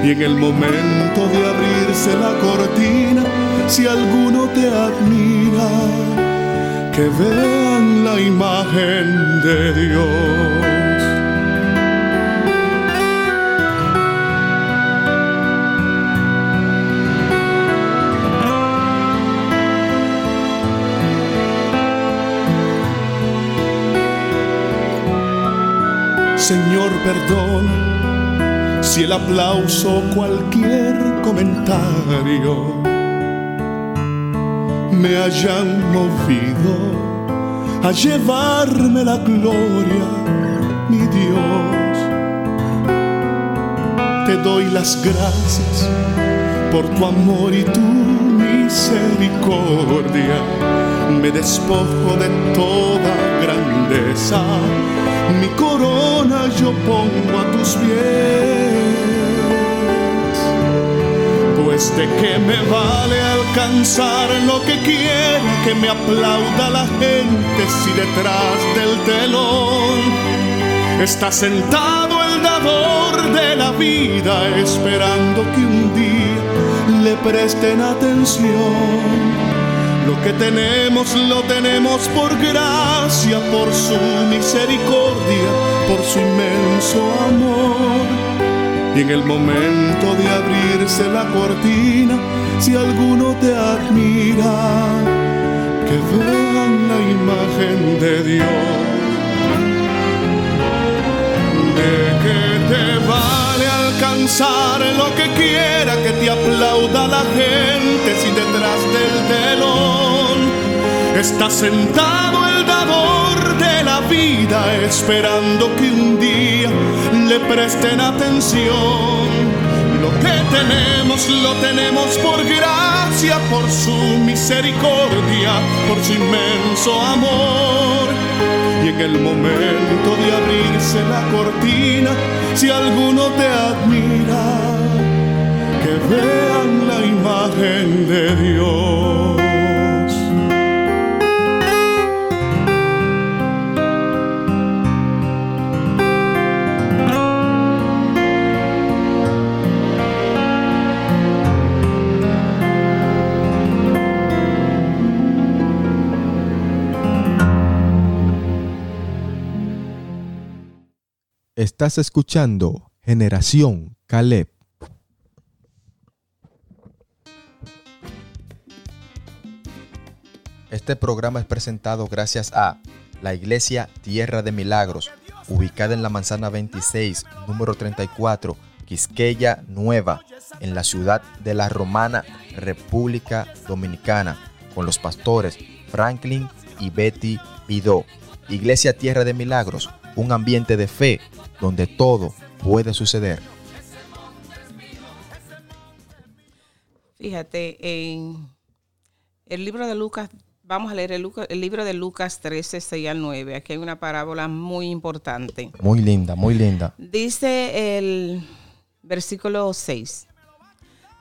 Y en el momento de abrirse la cortina, si alguno te admira, que vean la imagen de Dios. Señor, perdón si el aplauso o cualquier comentario me hayan movido a llevarme la gloria, mi Dios. Te doy las gracias por tu amor y tu misericordia. Me despojo de toda grandeza mi corona yo pongo a tus pies. Pues de qué me vale alcanzar lo que quiera que me aplauda la gente si detrás del telón está sentado el dador de la vida esperando que un día le presten atención. Lo que tenemos lo tenemos por gracia, por su misericordia, por su inmenso amor. Y en el momento de abrirse la cortina, si alguno te admira, que vean la imagen de Dios. ¿De qué te vale alcanzar lo que quiera que te aplauda la gente si detrás del telón está sentado el dador de la vida esperando que un día le presten atención? Lo que tenemos lo tenemos por gracia, por su misericordia, por su inmenso amor. Y en el momento de abrirse la cortina, si alguno te admira, que vean la imagen de Dios. Estás escuchando Generación Caleb. Este programa es presentado gracias a la Iglesia Tierra de Milagros, ubicada en la manzana 26, número 34, Quisqueya Nueva, en la ciudad de La Romana, República Dominicana, con los pastores Franklin y Betty Pidó. Iglesia Tierra de Milagros, un ambiente de fe donde todo puede suceder. Fíjate, en el libro de Lucas, vamos a leer el, Luca- el libro de Lucas 13, 6 al 9. Aquí hay una parábola muy importante. Muy linda, muy linda. Dice el versículo 6.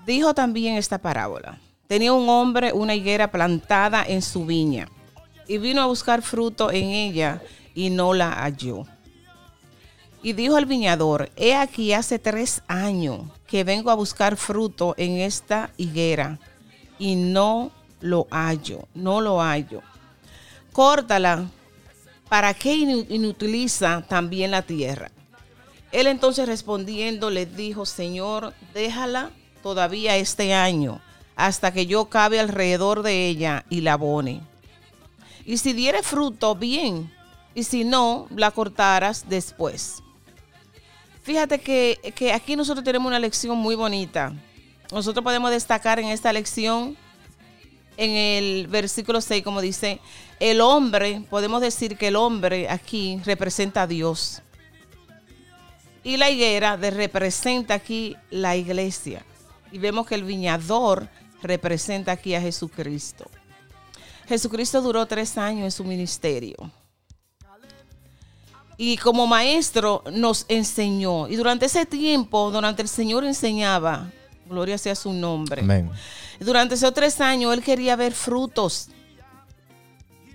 Dijo también esta parábola. Tenía un hombre una higuera plantada en su viña y vino a buscar fruto en ella y no la halló. Y dijo al viñador, he aquí hace tres años que vengo a buscar fruto en esta higuera y no lo hallo, no lo hallo. Córtala, ¿para qué inu- inutiliza también la tierra? Él entonces respondiendo le dijo, Señor, déjala todavía este año, hasta que yo cabe alrededor de ella y la abone. Y si diere fruto, bien, y si no, la cortarás después. Fíjate que, aquí nosotros tenemos una lección muy bonita. Nosotros podemos destacar en esta lección, en el versículo 6, como dice, el hombre, podemos decir que el hombre aquí representa a Dios. Y la higuera representa aquí la iglesia. Y vemos que el viñador representa aquí a Jesucristo. Jesucristo duró tres años en su ministerio. Y como maestro nos enseñó. Y durante ese tiempo, durante el Señor enseñaba, gloria sea su nombre. Amén. Durante esos tres años él quería ver frutos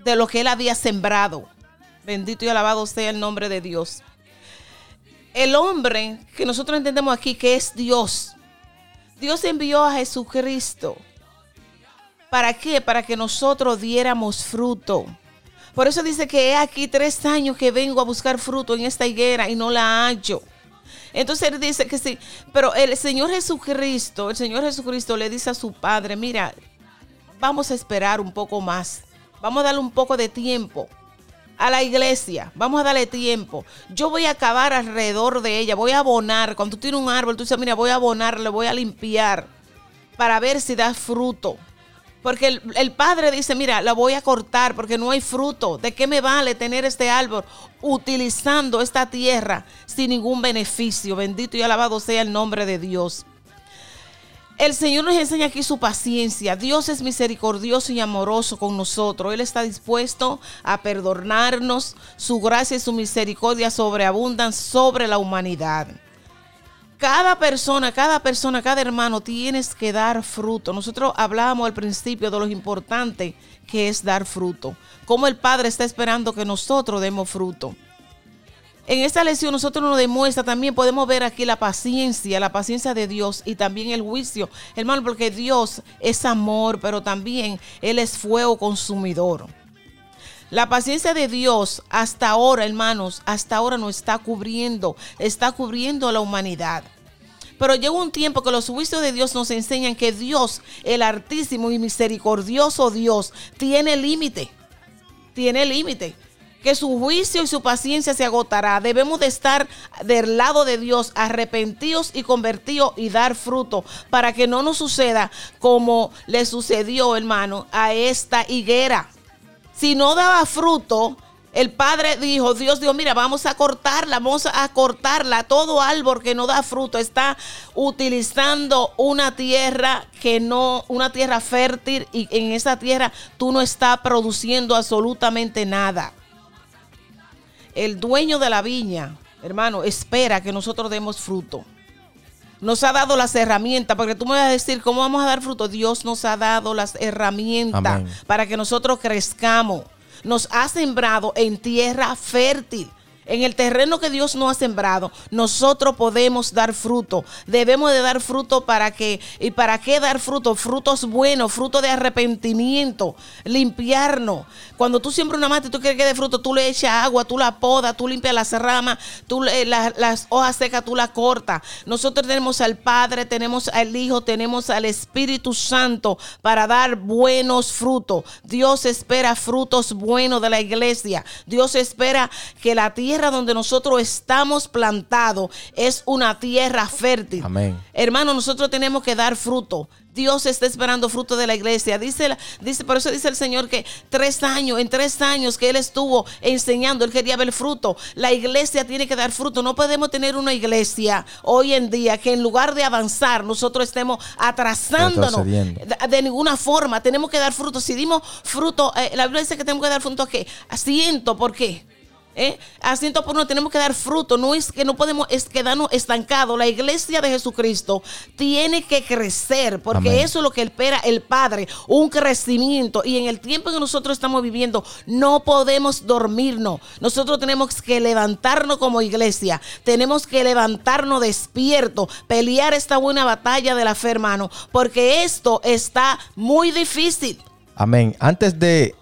de lo que él había sembrado. Bendito y alabado sea el nombre de Dios. El hombre que nosotros entendemos aquí que es Dios. Dios envió a Jesucristo. ¿Para qué? Para que nosotros diéramos fruto. Por eso dice que he aquí tres años que vengo a buscar fruto en esta higuera y no la hallo. Entonces él dice que sí, pero el Señor Jesucristo, el Señor Jesucristo le dice a su padre, mira, vamos a esperar un poco más, vamos a darle un poco de tiempo a la iglesia, vamos a darle tiempo. Yo voy a acabar alrededor de ella, voy a abonar. Cuando tú tienes un árbol, tú dices, mira, voy a abonar, le voy a limpiar para ver si da fruto. Porque el, padre dice, mira, la voy a cortar porque no hay fruto. ¿De qué me vale tener este árbol utilizando esta tierra sin ningún beneficio? Bendito y alabado sea el nombre de Dios. El Señor nos enseña aquí su paciencia. Dios es misericordioso y amoroso con nosotros. Él está dispuesto a perdonarnos. Su gracia y su misericordia sobreabundan sobre la humanidad cada persona, cada persona, cada hermano tienes que dar fruto. Nosotros hablábamos al principio de lo importante que es dar fruto. Cómo el Padre está esperando que nosotros demos fruto. En esta lección nosotros nos demuestra también, podemos ver aquí la paciencia, la paciencia de Dios y también el juicio. Hermano, porque Dios es amor, pero también Él es fuego consumidor. La paciencia de Dios hasta ahora, hermanos, hasta ahora nos está cubriendo, está cubriendo a la humanidad. Pero llega un tiempo que los juicios de Dios nos enseñan que Dios, el altísimo y misericordioso Dios, tiene límite. Tiene límite. Que su juicio y su paciencia se agotará. Debemos de estar del lado de Dios, arrepentidos y convertidos y dar fruto para que no nos suceda como le sucedió, hermano, a esta higuera si no daba fruto, el padre dijo, Dios dijo, mira, vamos a cortarla, vamos a cortarla. Todo árbol que no da fruto está utilizando una tierra que no, una tierra fértil y en esa tierra tú no estás produciendo absolutamente nada. El dueño de la viña, hermano, espera que nosotros demos fruto nos ha dado las herramientas, porque tú me vas a decir cómo vamos a dar fruto. Dios nos ha dado las herramientas Amén. para que nosotros crezcamos. Nos ha sembrado en tierra fértil. En el terreno que Dios nos ha sembrado, nosotros podemos dar fruto. Debemos de dar fruto para que, ¿y para qué dar fruto? Frutos buenos, fruto de arrepentimiento, limpiarnos. Cuando tú siembras una mata y tú quieres que dé fruto, tú le echas agua, tú la podas, tú limpias las ramas, tú la- las hojas secas, tú las cortas. Nosotros tenemos al Padre, tenemos al Hijo, tenemos al Espíritu Santo para dar buenos frutos. Dios espera frutos buenos de la iglesia. Dios espera que la tierra donde nosotros estamos plantados es una tierra fértil. Amén. Hermano, nosotros tenemos que dar fruto. Dios está esperando fruto de la iglesia. Dice, dice, por eso dice el Señor que tres años, en tres años que Él estuvo enseñando, Él quería ver fruto. La iglesia tiene que dar fruto. No podemos tener una iglesia hoy en día que en lugar de avanzar, nosotros estemos atrasándonos de, de ninguna forma. Tenemos que dar fruto. Si dimos fruto, eh, la Biblia dice que tenemos que dar fruto a qué? A ciento, ¿por qué? ¿Eh? A ciento por uno tenemos que dar fruto. No es que no podemos quedarnos estancados. La iglesia de Jesucristo tiene que crecer porque Amén. eso es lo que espera el Padre, un crecimiento. Y en el tiempo que nosotros estamos viviendo, no podemos dormirnos. Nosotros tenemos que levantarnos como iglesia. Tenemos que levantarnos despiertos, pelear esta buena batalla de la fe, hermano, porque esto está muy difícil. Amén. Antes de...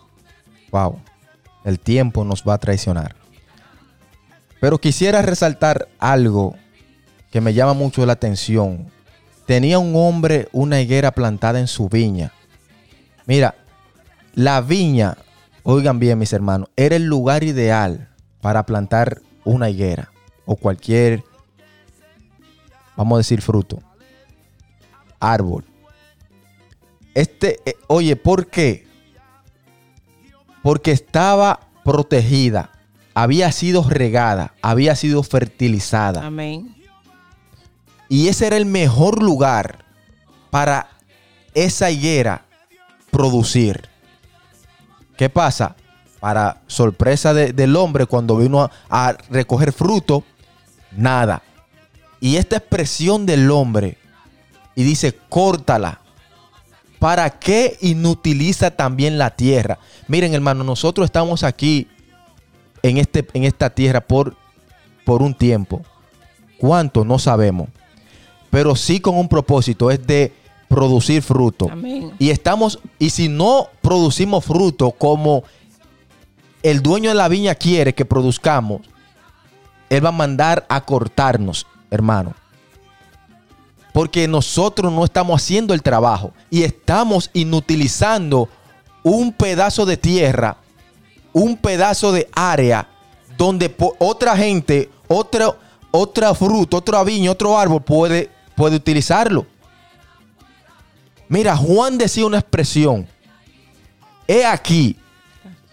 Wow. El tiempo nos va a traicionar. Pero quisiera resaltar algo que me llama mucho la atención. Tenía un hombre una higuera plantada en su viña. Mira, la viña, oigan bien mis hermanos, era el lugar ideal para plantar una higuera o cualquier, vamos a decir, fruto, árbol. Este, eh, oye, ¿por qué? Porque estaba protegida, había sido regada, había sido fertilizada. Amén. Y ese era el mejor lugar para esa higuera producir. ¿Qué pasa? Para sorpresa de- del hombre, cuando vino a, a recoger fruto, nada. Y esta expresión del hombre, y dice, córtala. ¿Para qué inutiliza también la tierra? Miren, hermano, nosotros estamos aquí en, este, en esta tierra por, por un tiempo. ¿Cuánto? No sabemos. Pero sí con un propósito, es de producir fruto. Amén. Y estamos, y si no producimos fruto como el dueño de la viña quiere que produzcamos, él va a mandar a cortarnos, hermano. Porque nosotros no estamos haciendo el trabajo y estamos inutilizando un pedazo de tierra, un pedazo de área donde otra gente, otra, otra fruta, otra viña, otro árbol puede, puede utilizarlo. Mira, Juan decía una expresión. He aquí,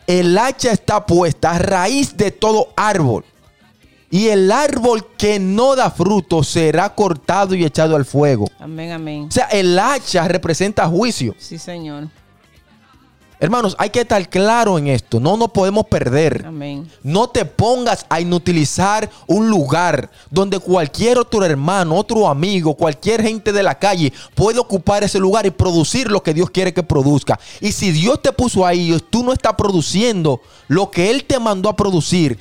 el hacha está puesta a raíz de todo árbol. Y el árbol que no da fruto será cortado y echado al fuego. Amén, amén. O sea, el hacha representa juicio. Sí, Señor. Hermanos, hay que estar claro en esto. No nos podemos perder. Amén. No te pongas a inutilizar un lugar donde cualquier otro hermano, otro amigo, cualquier gente de la calle puede ocupar ese lugar y producir lo que Dios quiere que produzca. Y si Dios te puso ahí y tú no estás produciendo lo que Él te mandó a producir,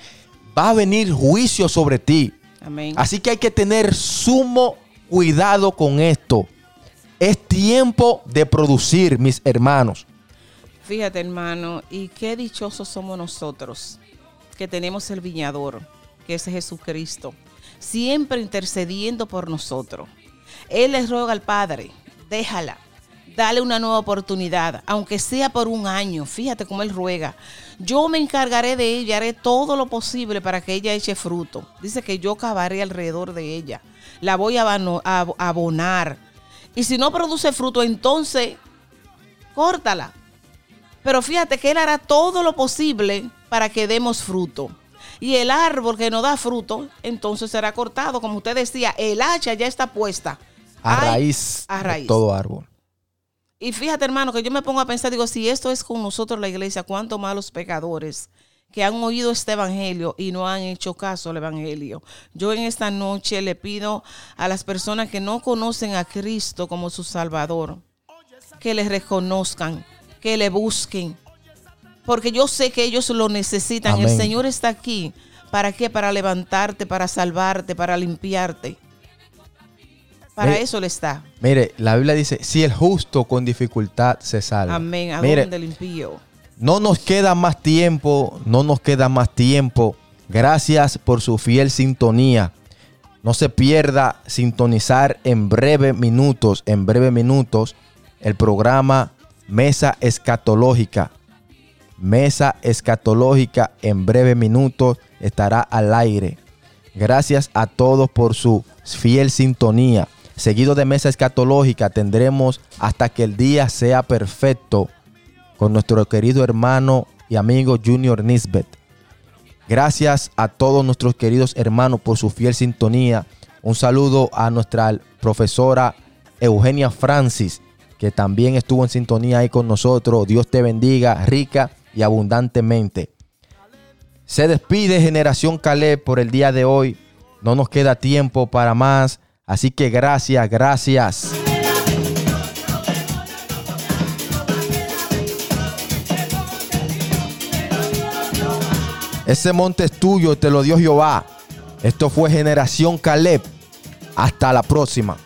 va a venir juicio sobre ti. Amén. Así que hay que tener sumo cuidado con esto. Es tiempo de producir, mis hermanos. Fíjate, hermano, y qué dichosos somos nosotros que tenemos el viñador, que es Jesucristo, siempre intercediendo por nosotros. Él les ruega al Padre, déjala, dale una nueva oportunidad, aunque sea por un año. Fíjate cómo Él ruega. Yo me encargaré de ella, haré todo lo posible para que ella eche fruto. Dice que yo cavaré alrededor de ella, la voy a abonar. Y si no produce fruto, entonces córtala. Pero fíjate que Él hará todo lo posible para que demos fruto. Y el árbol que no da fruto, entonces será cortado. Como usted decía, el hacha ya está puesta. A Ay, raíz, a de raíz. todo árbol. Y fíjate, hermano, que yo me pongo a pensar, digo, si esto es con nosotros la iglesia, cuánto más los pecadores que han oído este evangelio y no han hecho caso al evangelio. Yo en esta noche le pido a las personas que no conocen a Cristo como su Salvador, que le reconozcan, que le busquen, porque yo sé que ellos lo necesitan. El. Señor está aquí. ¿Para qué? Para levantarte, para salvarte, para limpiarte. Para Mire, eso le está. Mire, la Biblia dice, si el justo con dificultad se salva. Amén. ¿A Mire, dónde no nos queda más tiempo, no nos queda más tiempo. Gracias por su fiel sintonía. No se pierda sintonizar en breve minutos, en breve minutos, el programa Mesa Escatológica. Mesa Escatológica en breve minutos estará al aire. Gracias a todos por su fiel sintonía. Seguido de Mesa Escatológica tendremos hasta que el día sea perfecto con nuestro querido hermano y amigo Junior Nisbet. Gracias a todos nuestros queridos hermanos por su fiel sintonía. Un saludo a nuestra profesora Eugenia Francis, que también estuvo en sintonía ahí con nosotros. Dios te bendiga rica y abundantemente. Se despide Generación Caleb por el día de hoy. No nos queda tiempo para más. Así que gracias, gracias. Ese monte es tuyo, te lo dio Jehová. Esto fue Generación Caleb. Hasta la próxima.